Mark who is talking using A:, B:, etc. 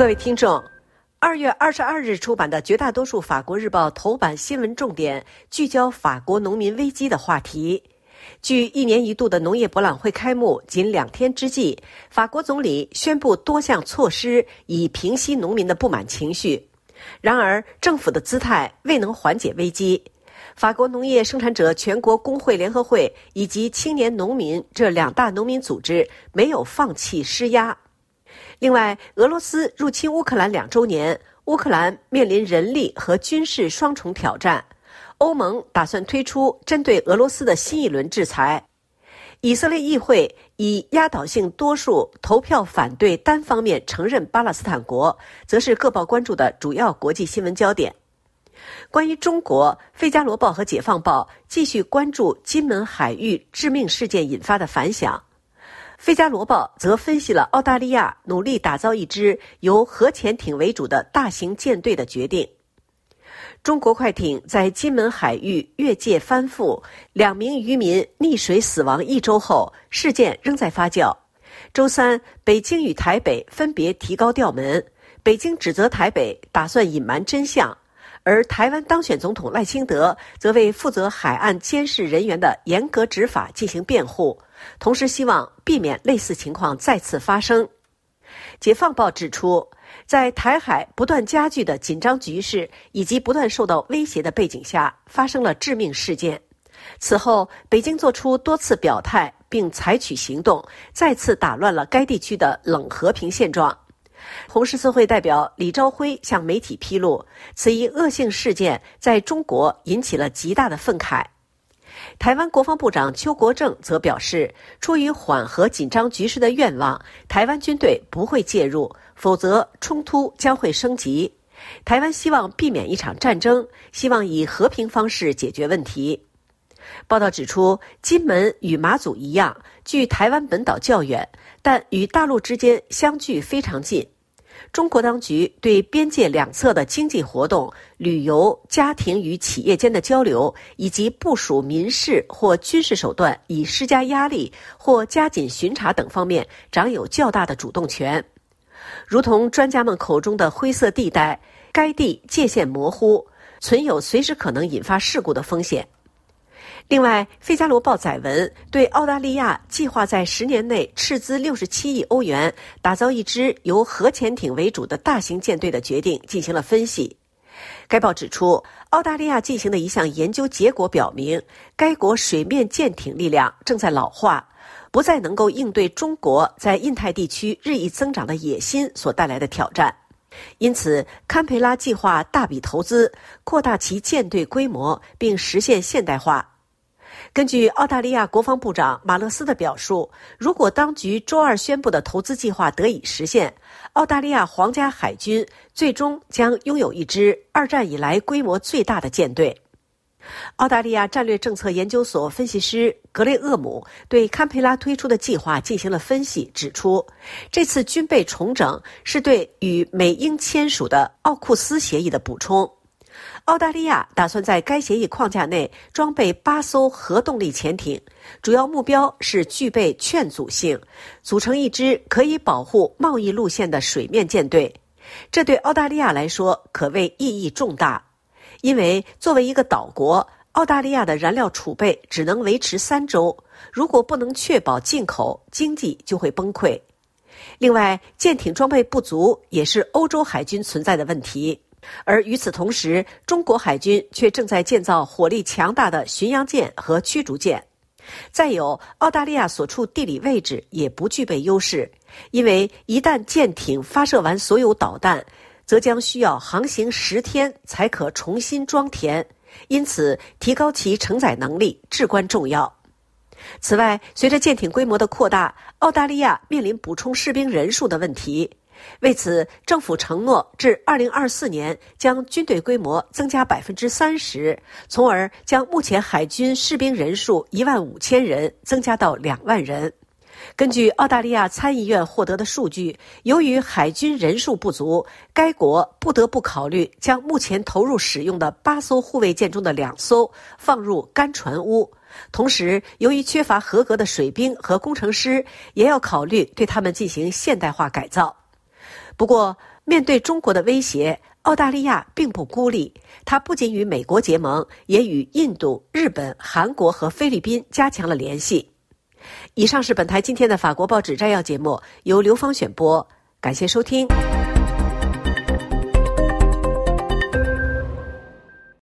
A: 各位听众，二月二十二日出版的绝大多数法国日报头版新闻重点聚焦法国农民危机的话题。距一年一度的农业博览会开幕仅两天之际，法国总理宣布多项措施以平息农民的不满情绪。然而，政府的姿态未能缓解危机。法国农业生产者全国工会联合会以及青年农民这两大农民组织没有放弃施压。另外，俄罗斯入侵乌克兰两周年，乌克兰面临人力和军事双重挑战。欧盟打算推出针对俄罗斯的新一轮制裁。以色列议会以压倒性多数投票反对单方面承认巴勒斯坦国，则是各报关注的主要国际新闻焦点。关于中国，《费加罗报》和《解放报》继续关注金门海域致命事件引发的反响。《费加罗报》则分析了澳大利亚努力打造一支由核潜艇为主的大型舰队的决定。中国快艇在金门海域越界翻覆，两名渔民溺水死亡一周后，事件仍在发酵。周三，北京与台北分别提高调门，北京指责台北打算隐瞒真相。而台湾当选总统赖清德则为负责海岸监视人员的严格执法进行辩护，同时希望避免类似情况再次发生。解放报指出，在台海不断加剧的紧张局势以及不断受到威胁的背景下，发生了致命事件。此后，北京作出多次表态并采取行动，再次打乱了该地区的冷和平现状。红十字会代表李朝辉向媒体披露，此一恶性事件在中国引起了极大的愤慨。台湾国防部长邱国正则表示，出于缓和紧张局势的愿望，台湾军队不会介入，否则冲突将会升级。台湾希望避免一场战争，希望以和平方式解决问题。报道指出，金门与马祖一样，距台湾本岛较远，但与大陆之间相距非常近。中国当局对边界两侧的经济活动、旅游、家庭与企业间的交流，以及部署民事或军事手段以施加压力或加紧巡查等方面，掌有较大的主动权。如同专家们口中的灰色地带，该地界限模糊，存有随时可能引发事故的风险。另外，《费加罗报》载文对澳大利亚计划在十年内斥资六十七亿欧元打造一支由核潜艇为主的大型舰队的决定进行了分析。该报指出，澳大利亚进行的一项研究结果表明，该国水面舰艇力量正在老化，不再能够应对中国在印太地区日益增长的野心所带来的挑战。因此，堪培拉计划大笔投资，扩大其舰队规模，并实现现代化。根据澳大利亚国防部长马勒斯的表述，如果当局周二宣布的投资计划得以实现，澳大利亚皇家海军最终将拥有一支二战以来规模最大的舰队。澳大利亚战略政策研究所分析师格雷厄姆对堪培拉推出的计划进行了分析，指出，这次军备重整是对与美英签署的奥库斯协议的补充。澳大利亚打算在该协议框架内装备八艘核动力潜艇，主要目标是具备劝阻性，组成一支可以保护贸易路线的水面舰队。这对澳大利亚来说可谓意义重大。因为作为一个岛国，澳大利亚的燃料储备只能维持三周，如果不能确保进口，经济就会崩溃。另外，舰艇装备不足也是欧洲海军存在的问题，而与此同时，中国海军却正在建造火力强大的巡洋舰和驱逐舰。再有，澳大利亚所处地理位置也不具备优势，因为一旦舰艇发射完所有导弹。则将需要航行十天才可重新装填，因此提高其承载能力至关重要。此外，随着舰艇规模的扩大，澳大利亚面临补充士兵人数的问题。为此，政府承诺至二零二四年将军队规模增加百分之三十，从而将目前海军士兵人数一万五千人增加到两万人。根据澳大利亚参议院获得的数据，由于海军人数不足，该国不得不考虑将目前投入使用的八艘护卫舰中的两艘放入干船坞。同时，由于缺乏合格的水兵和工程师，也要考虑对他们进行现代化改造。不过，面对中国的威胁，澳大利亚并不孤立，它不仅与美国结盟，也与印度、日本、韩国和菲律宾加强了联系。以上是本台今天的法国报纸摘要节目，由刘芳选播，感谢收听。